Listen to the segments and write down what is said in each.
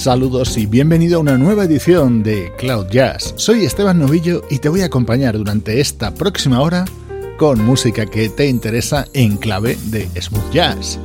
Saludos y bienvenido a una nueva edición de Cloud Jazz. Soy Esteban Novillo y te voy a acompañar durante esta próxima hora con música que te interesa en clave de smooth jazz.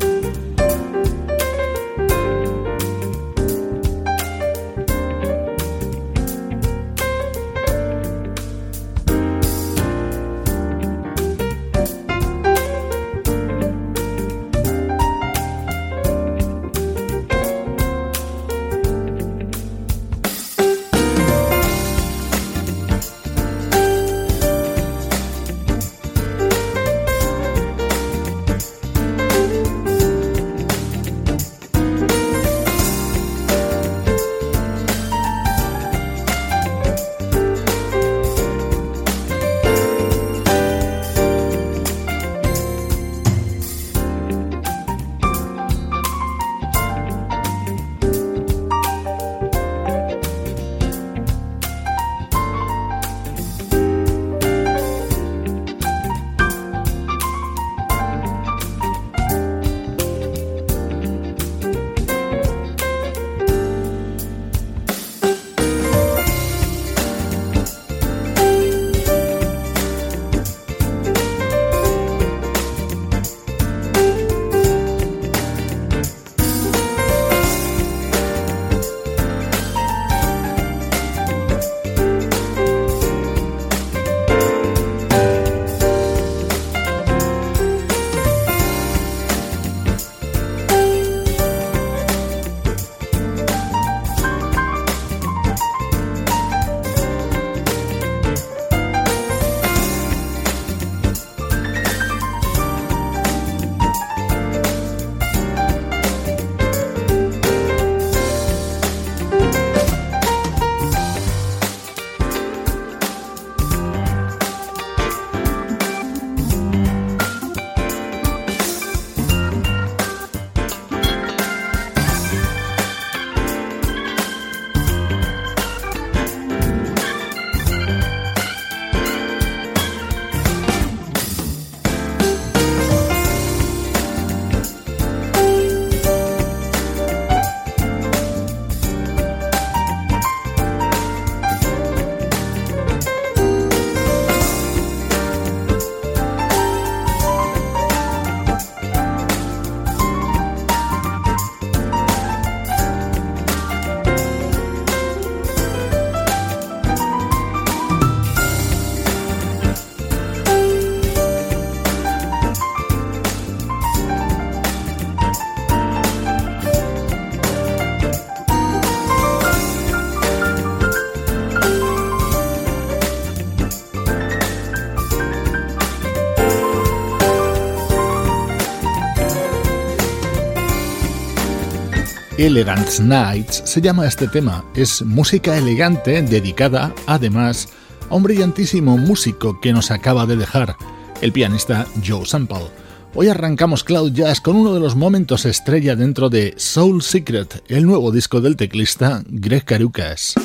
Elegant Nights se llama este tema. Es música elegante dedicada, además, a un brillantísimo músico que nos acaba de dejar, el pianista Joe Sample. Hoy arrancamos Cloud Jazz con uno de los momentos estrella dentro de Soul Secret, el nuevo disco del teclista Greg Carucas.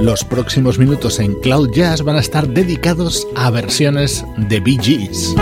Los próximos minutos en Cloud Jazz van a estar dedicados a versiones de Bee Gees.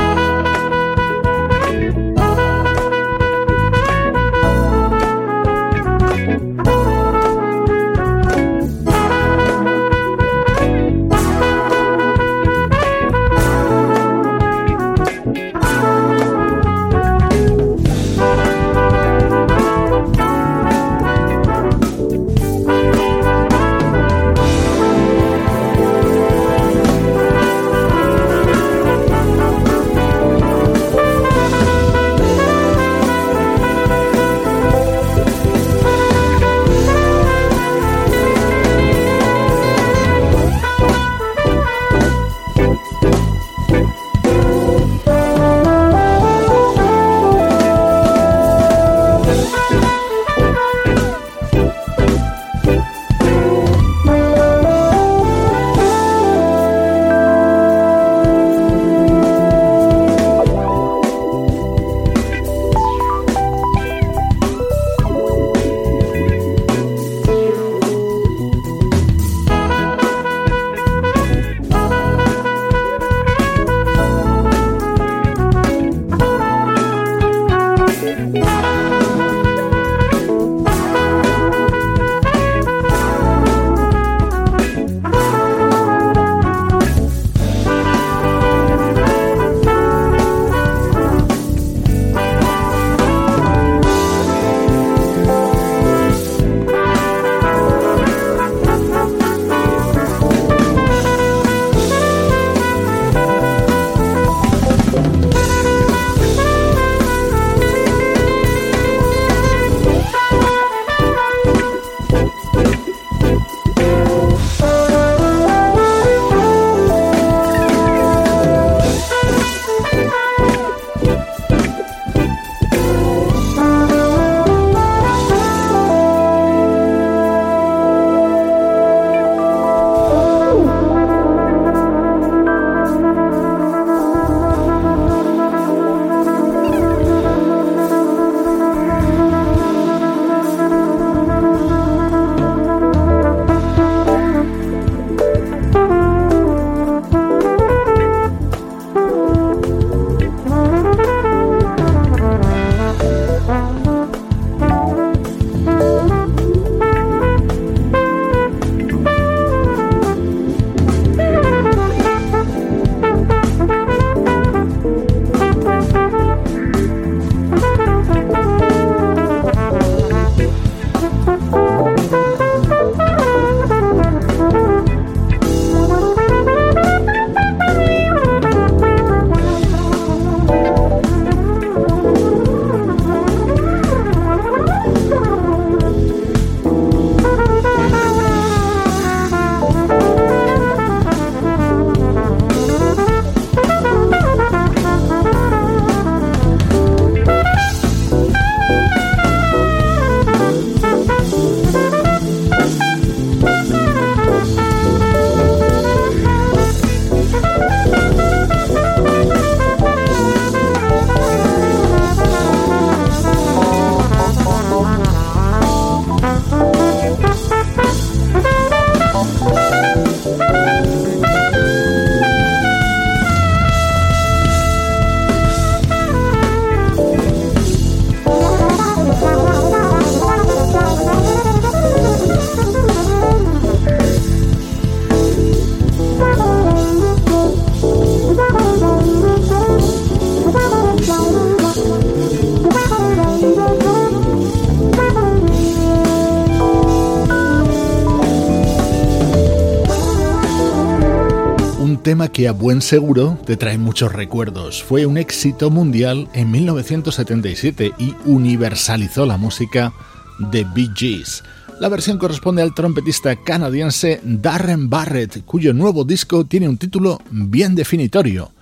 Que a buen seguro te trae muchos recuerdos. Fue un éxito mundial en 1977 y universalizó la música de Bee Gees. La versión corresponde al trompetista canadiense Darren Barrett, cuyo nuevo disco tiene un título bien definitorio,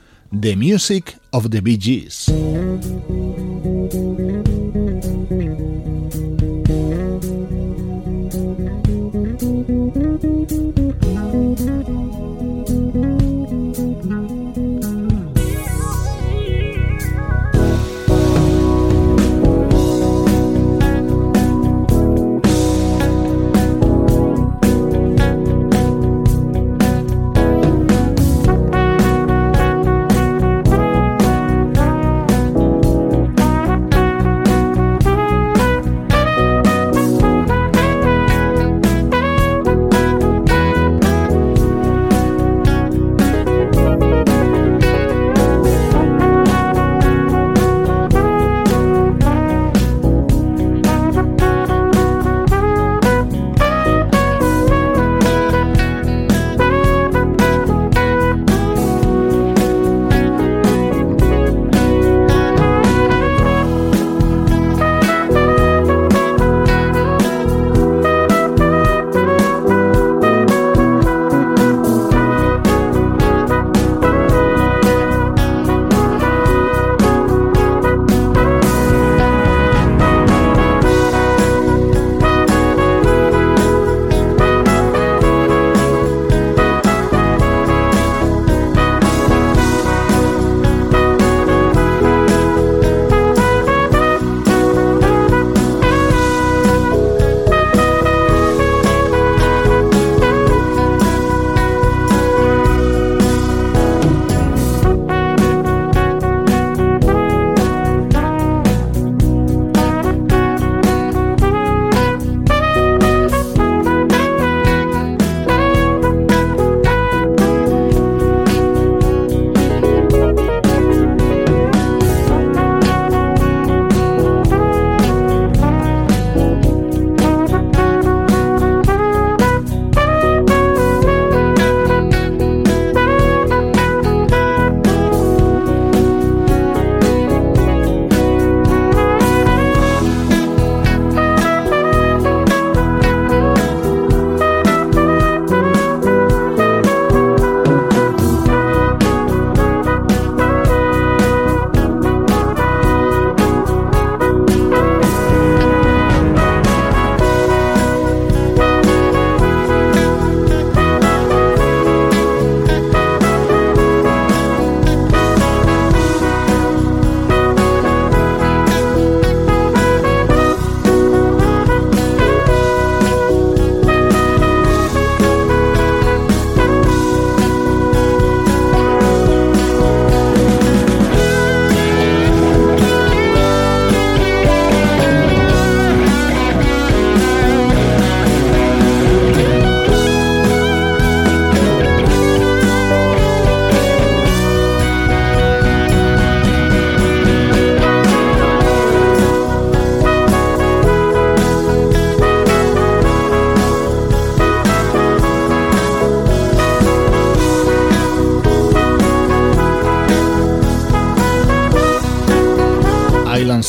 The Music of the Bee Gees.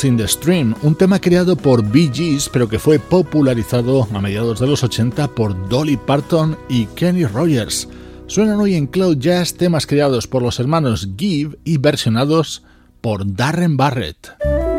In the Stream, un tema creado por Bee Gees pero que fue popularizado a mediados de los 80 por Dolly Parton y Kenny Rogers. Suenan hoy en Cloud Jazz temas creados por los hermanos Give y versionados por Darren Barrett.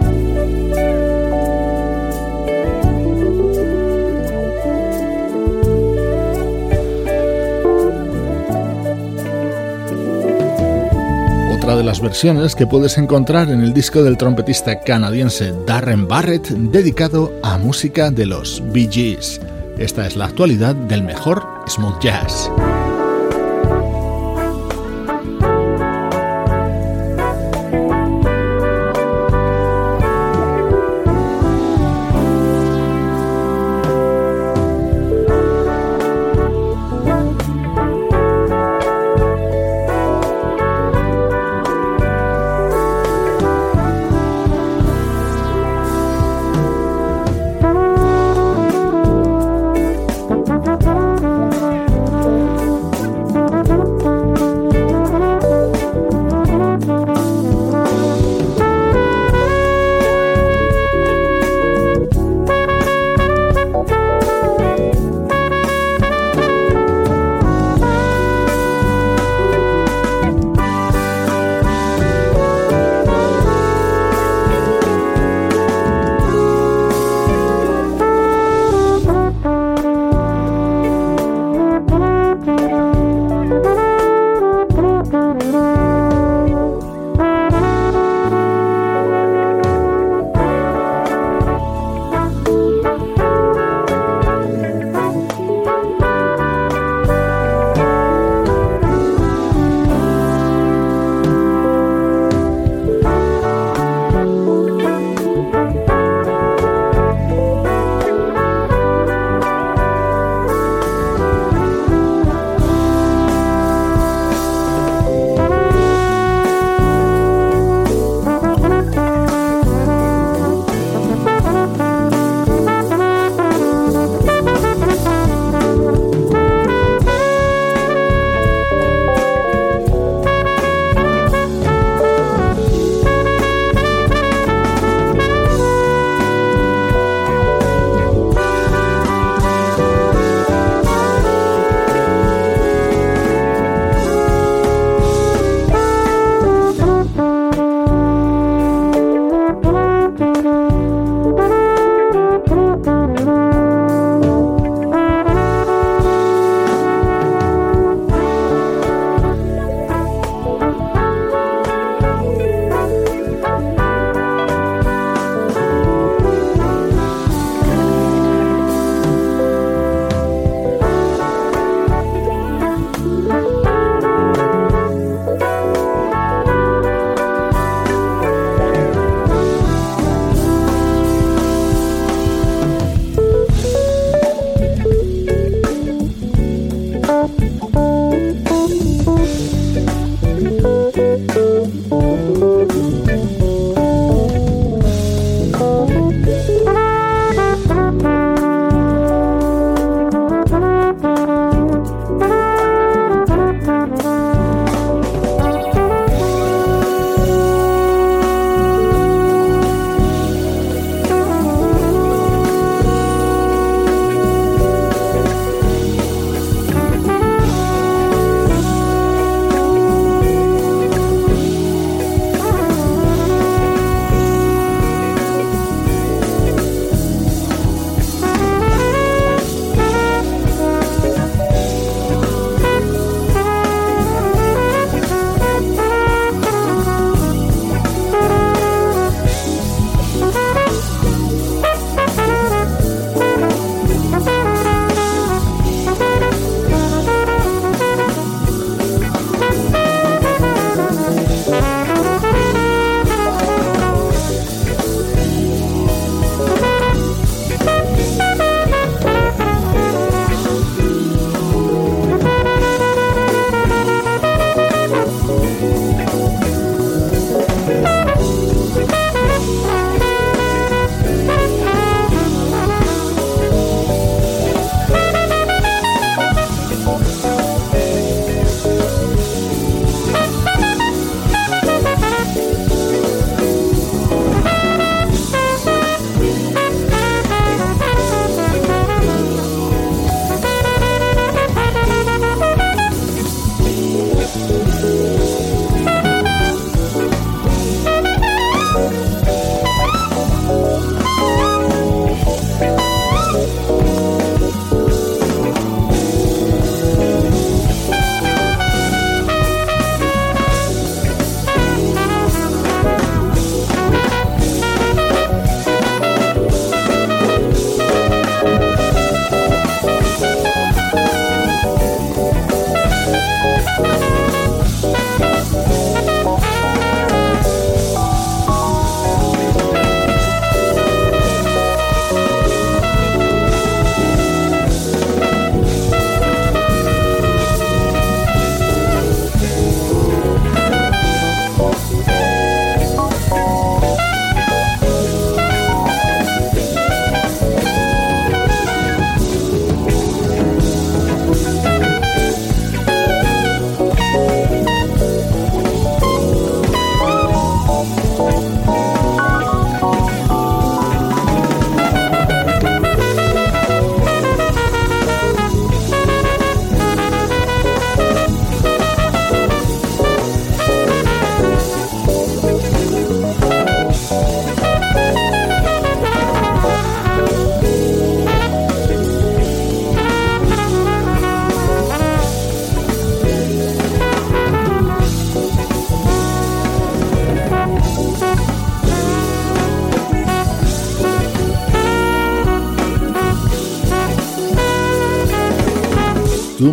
De las versiones que puedes encontrar en el disco del trompetista canadiense Darren Barrett dedicado a música de los Bee Gees. Esta es la actualidad del mejor smooth jazz.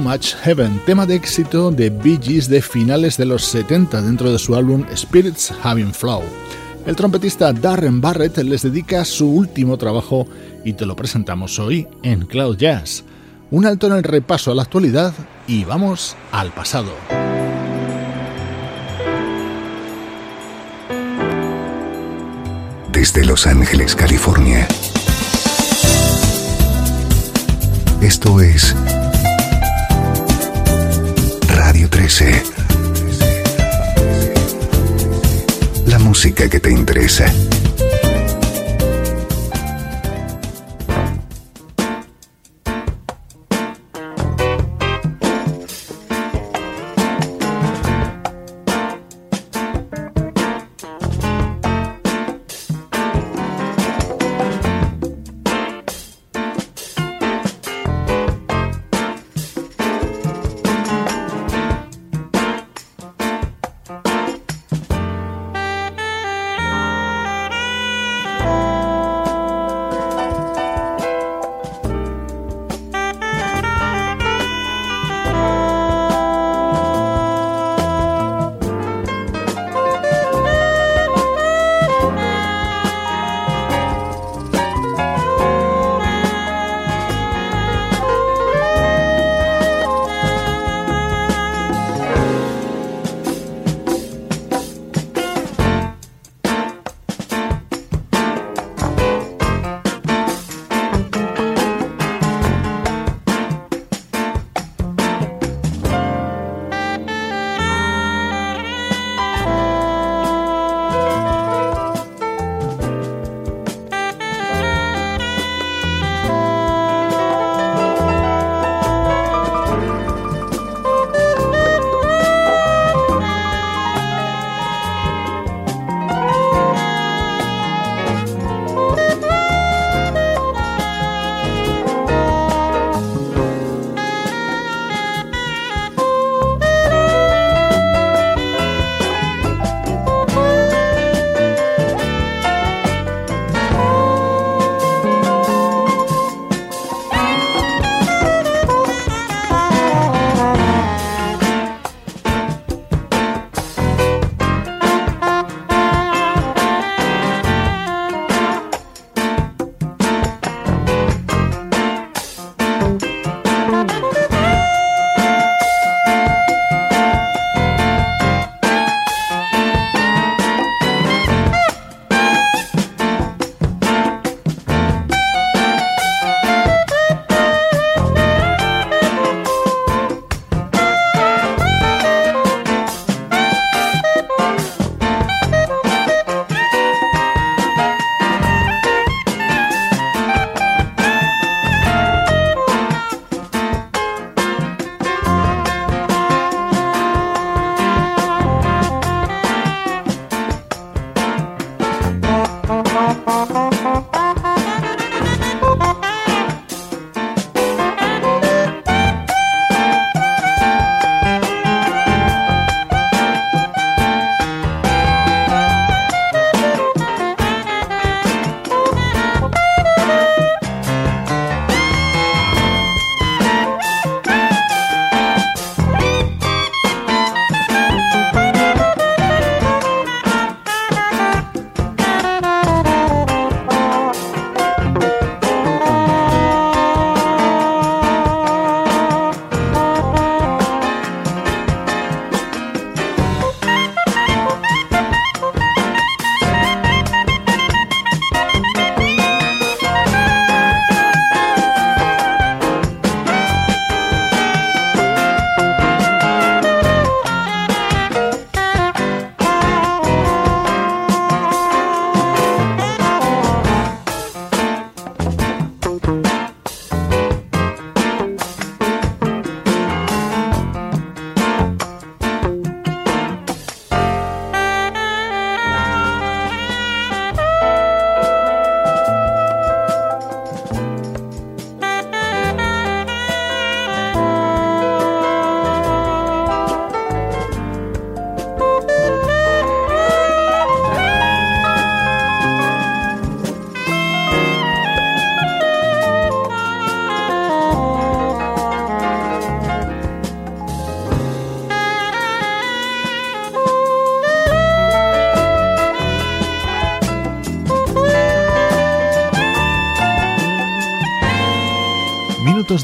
Much Heaven, tema de éxito de Bee Gees de finales de los 70 dentro de su álbum Spirits Having Flow. El trompetista Darren Barrett les dedica su último trabajo y te lo presentamos hoy en Cloud Jazz. Un alto en el repaso a la actualidad y vamos al pasado. Desde Los Ángeles, California. Esto es que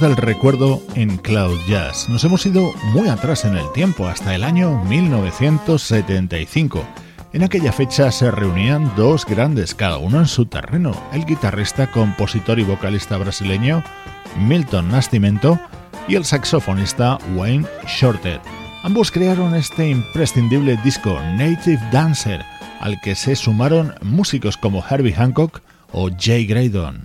del recuerdo en Cloud Jazz. Nos hemos ido muy atrás en el tiempo, hasta el año 1975. En aquella fecha se reunían dos grandes, cada uno en su terreno, el guitarrista, compositor y vocalista brasileño Milton Nascimento y el saxofonista Wayne Shorter. Ambos crearon este imprescindible disco Native Dancer, al que se sumaron músicos como Herbie Hancock o Jay Graydon.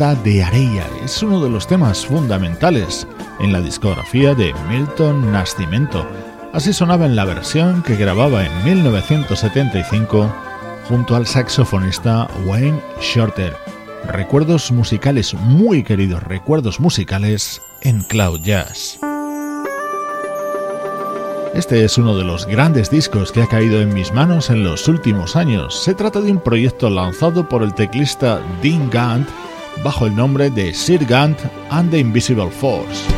De Areia. Es uno de los temas fundamentales en la discografía de Milton Nascimento. Así sonaba en la versión que grababa en 1975 junto al saxofonista Wayne Shorter. Recuerdos musicales muy queridos, recuerdos musicales en Cloud Jazz. Este es uno de los grandes discos que ha caído en mis manos en los últimos años. Se trata de un proyecto lanzado por el teclista Dean Gant bajo el nombre de Sir Gant and the Invisible Force.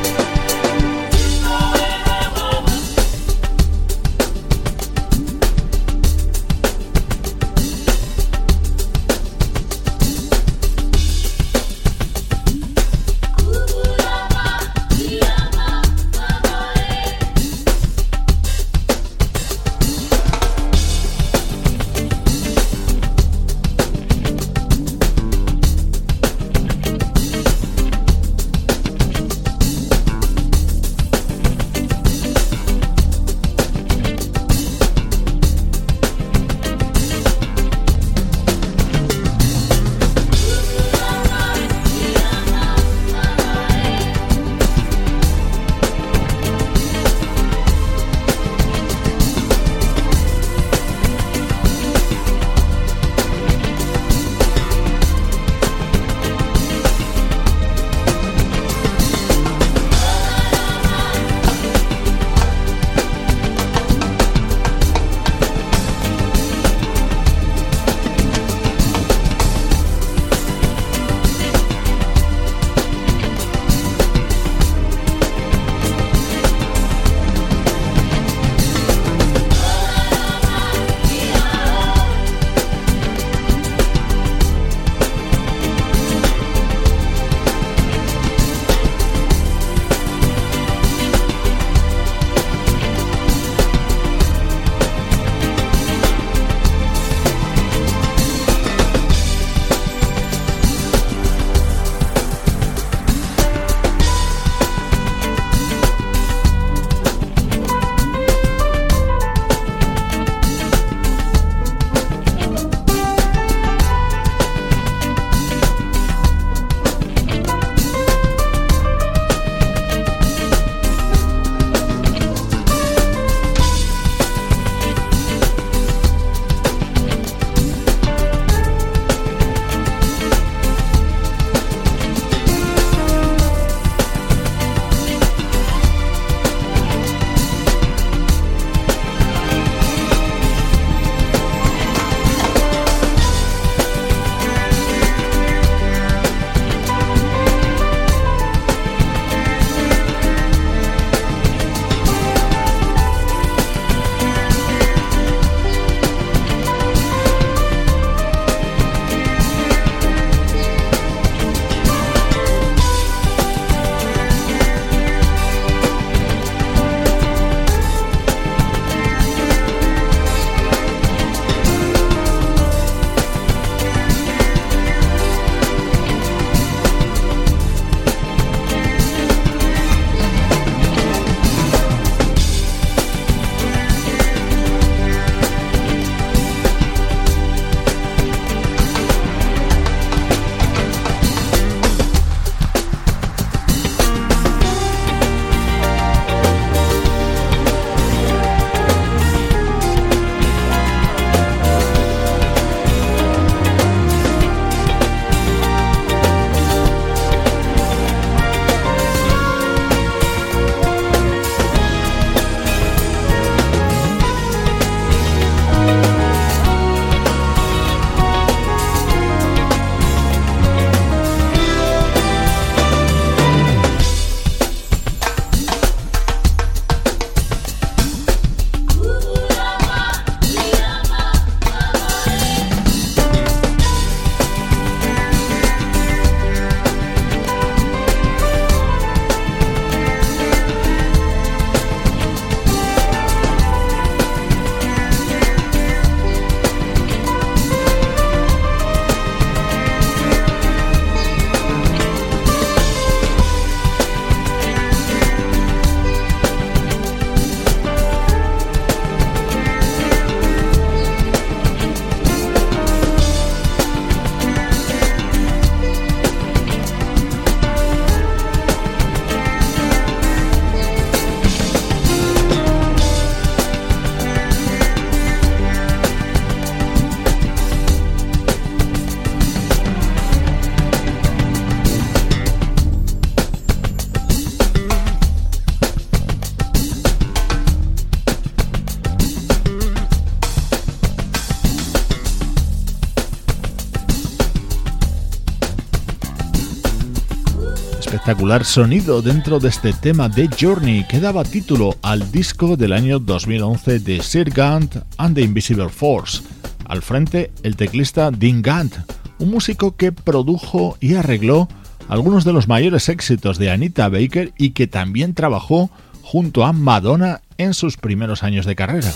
Sonido dentro de este tema de Journey que daba título al disco del año 2011 de Sir Gant and the Invisible Force. Al frente, el teclista Dean Gant, un músico que produjo y arregló algunos de los mayores éxitos de Anita Baker y que también trabajó junto a Madonna en sus primeros años de carrera.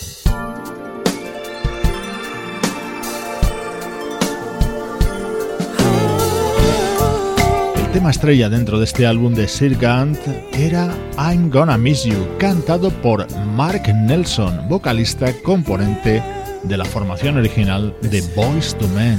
Tema estrella dentro de este álbum de Sir Gant era I'm Gonna Miss You, cantado por Mark Nelson, vocalista componente de la formación original de Boys to Men.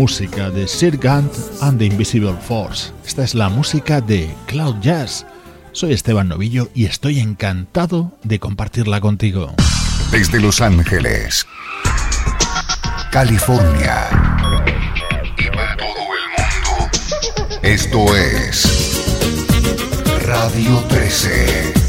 Música de Sir Gant and the Invisible Force. Esta es la música de Cloud Jazz. Soy Esteban Novillo y estoy encantado de compartirla contigo. Desde Los Ángeles, California y para todo el mundo. Esto es Radio 13.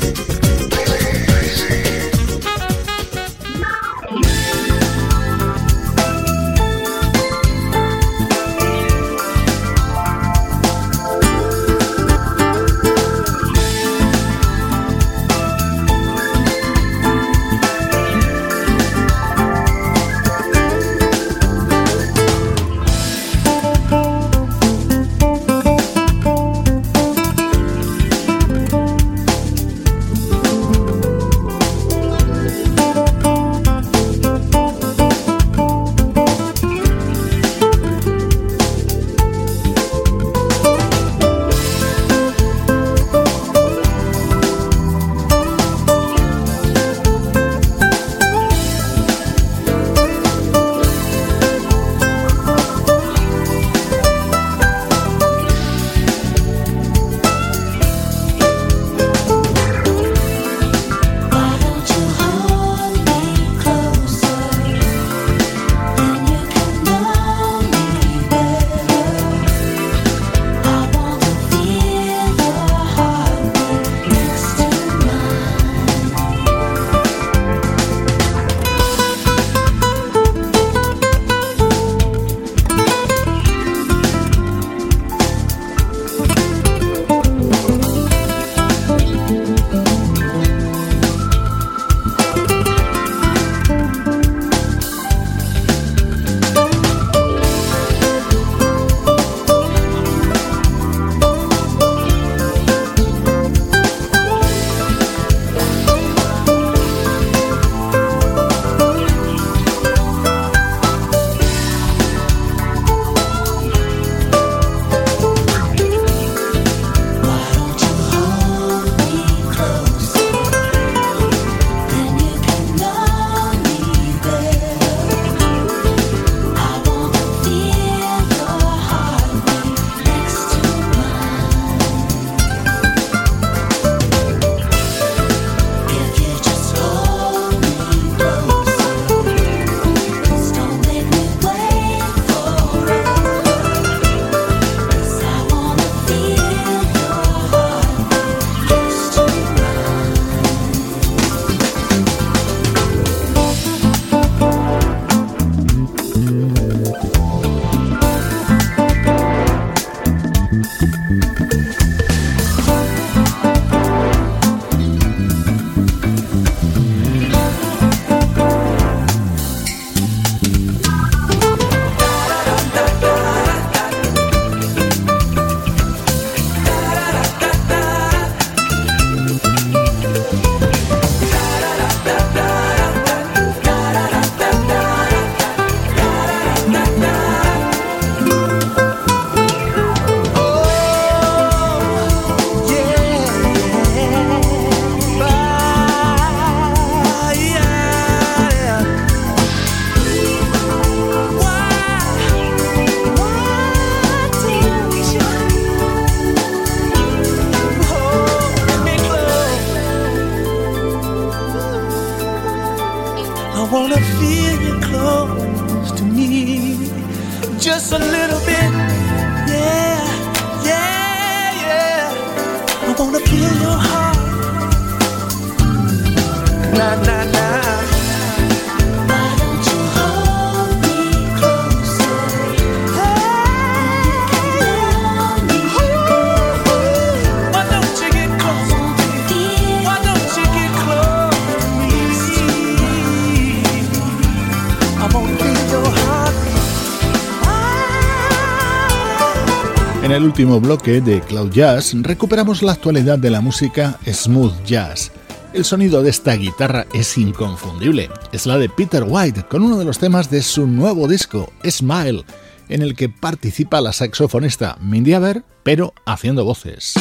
En el último bloque de Cloud Jazz recuperamos la actualidad de la música smooth jazz. El sonido de esta guitarra es inconfundible. Es la de Peter White con uno de los temas de su nuevo disco, Smile, en el que participa la saxofonista Mindy Aber, pero haciendo voces.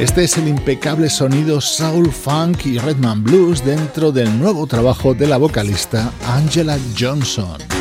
Este es el impecable sonido soul funk y Redman blues dentro del nuevo trabajo de la vocalista Angela Johnson.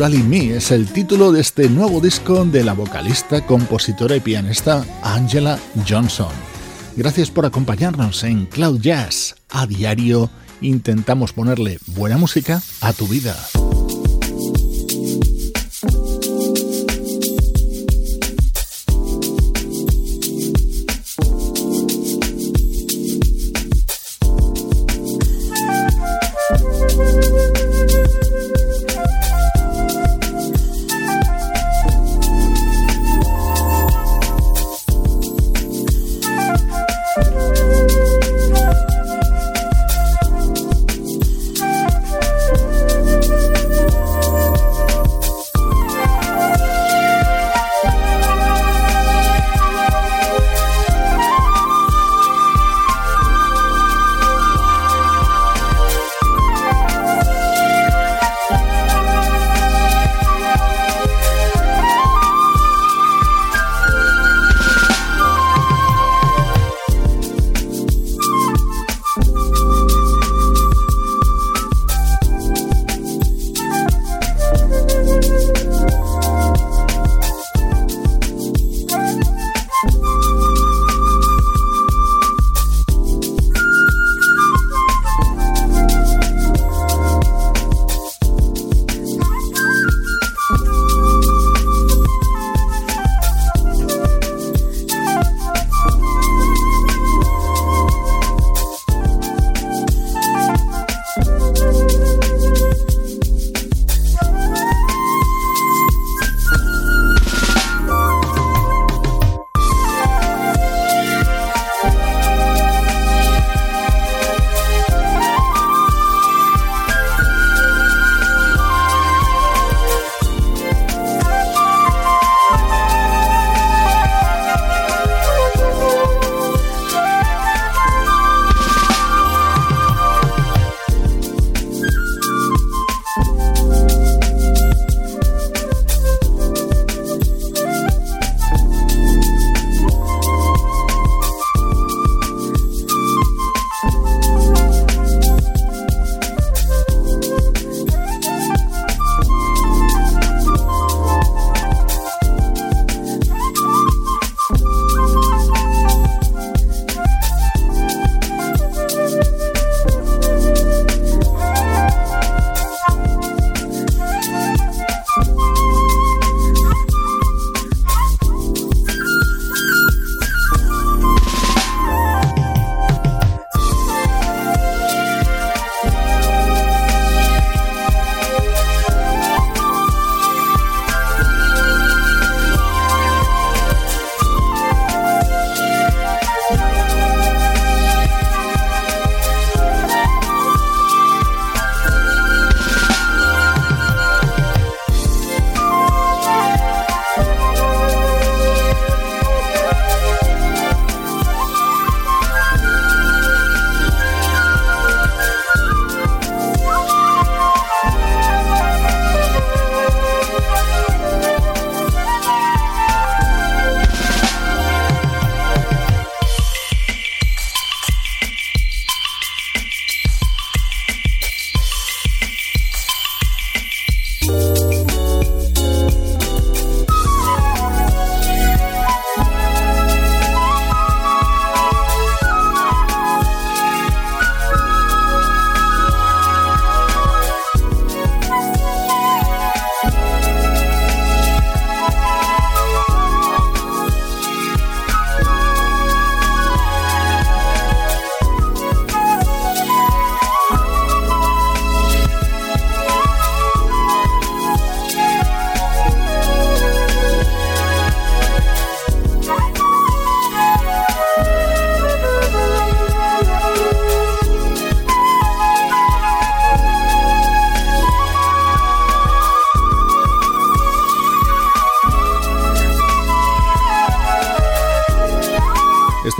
Naturally Me es el título de este nuevo disco de la vocalista, compositora y pianista Angela Johnson. Gracias por acompañarnos en Cloud Jazz. A diario intentamos ponerle buena música a tu vida.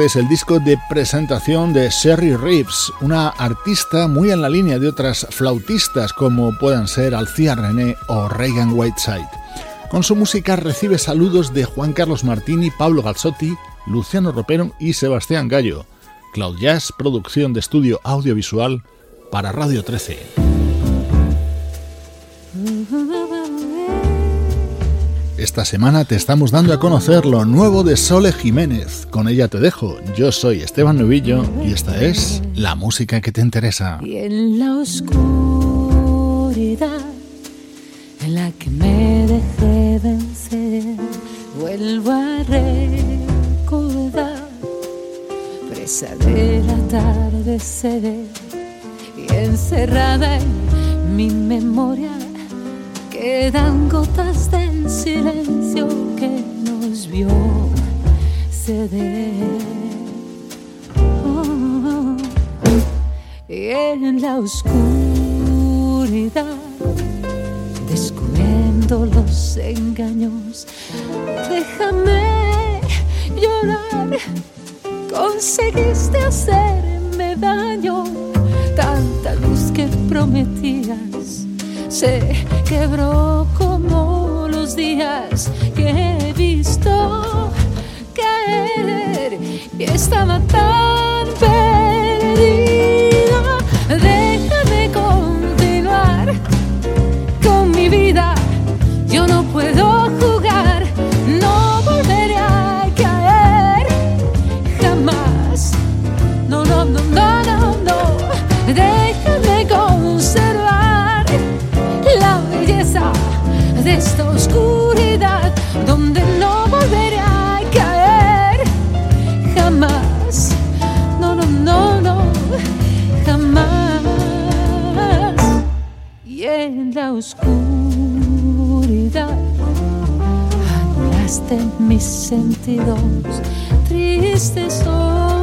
Es el disco de presentación de Sherry Reeves, una artista muy en la línea de otras flautistas como puedan ser Alcia René o Reagan Whiteside. Con su música recibe saludos de Juan Carlos Martini, Pablo Galzotti, Luciano Ropero y Sebastián Gallo. Cloud Jazz, producción de estudio audiovisual para Radio 13. Esta semana te estamos dando a conocer lo nuevo de Sole Jiménez. Con ella te dejo. Yo soy Esteban Novillo y esta es la música que te interesa. Y en la oscuridad en la que me dejé vencer, vuelvo a recordar, presa del atardecer y encerrada en mi memoria quedan gotas del silencio que nos vio ceder. Oh, y en la oscuridad, descubriendo los engaños, déjame llorar. Conseguiste hacerme daño, tanta luz que prometías se quebró como los días que he visto caer. Y estaba tan oscuridad. Anulaste mis sentidos, triste soledad,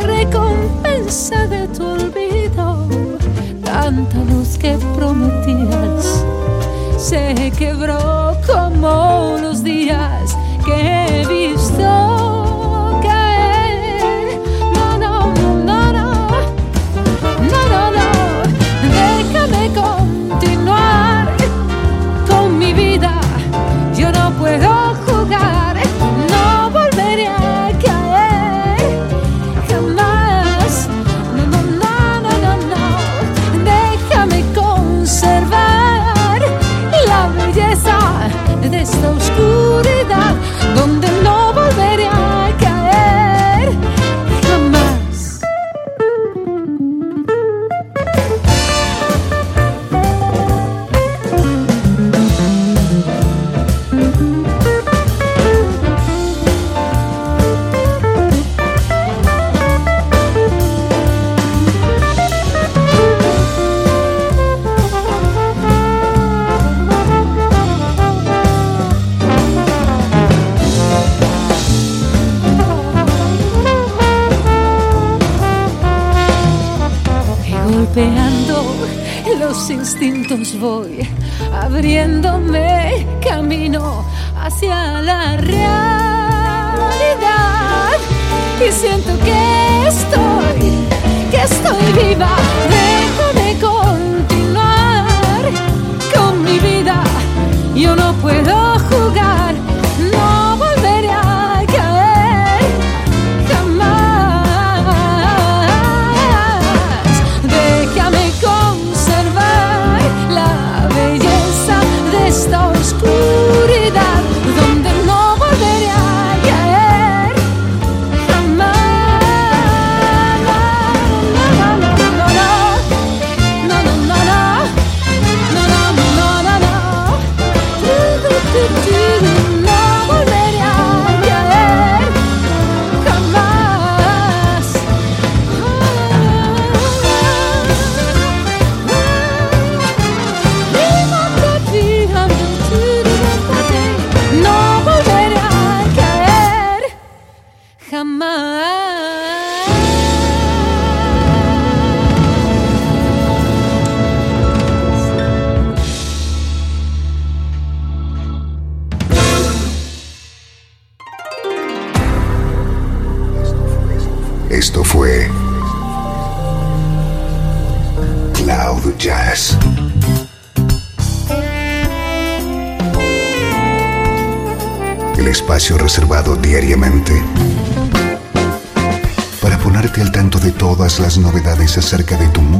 recompensa de tu olvido, tanta luz que prometías se quebró como los días